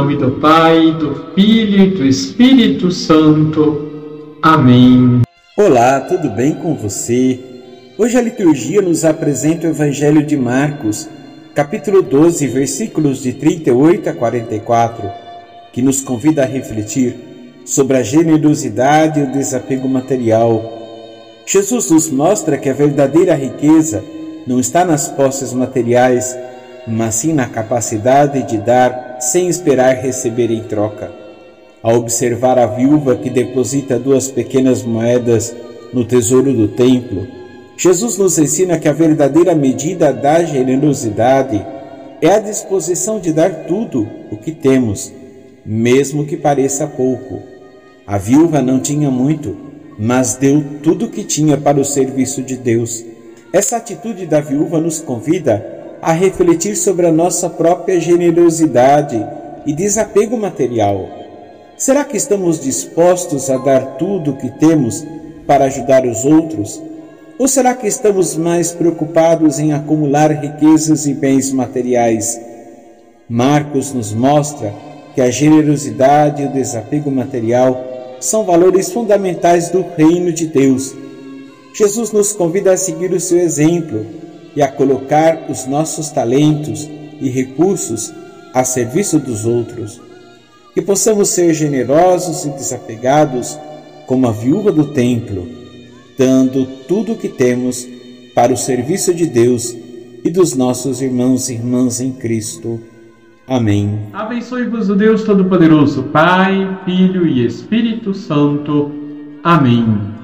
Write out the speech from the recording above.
nome do Pai, do Filho e do Espírito Santo. Amém. Olá, tudo bem com você? Hoje a liturgia nos apresenta o Evangelho de Marcos, capítulo 12, versículos de 38 a 44, que nos convida a refletir sobre a generosidade e o desapego material. Jesus nos mostra que a verdadeira riqueza não está nas posses materiais, mas sim na capacidade de dar sem esperar receber em troca. Ao observar a viúva que deposita duas pequenas moedas no tesouro do templo, Jesus nos ensina que a verdadeira medida da generosidade é a disposição de dar tudo o que temos, mesmo que pareça pouco. A viúva não tinha muito, mas deu tudo o que tinha para o serviço de Deus. Essa atitude da viúva nos convida a refletir sobre a nossa própria generosidade e desapego material. Será que estamos dispostos a dar tudo o que temos para ajudar os outros? Ou será que estamos mais preocupados em acumular riquezas e bens materiais? Marcos nos mostra que a generosidade e o desapego material são valores fundamentais do reino de Deus. Jesus nos convida a seguir o seu exemplo e a colocar os nossos talentos e recursos a serviço dos outros. Que possamos ser generosos e desapegados como a viúva do templo, dando tudo o que temos para o serviço de Deus e dos nossos irmãos e irmãs em Cristo. Amém. Abençoe-vos o Deus Todo-Poderoso, Pai, Filho e Espírito Santo. Amém.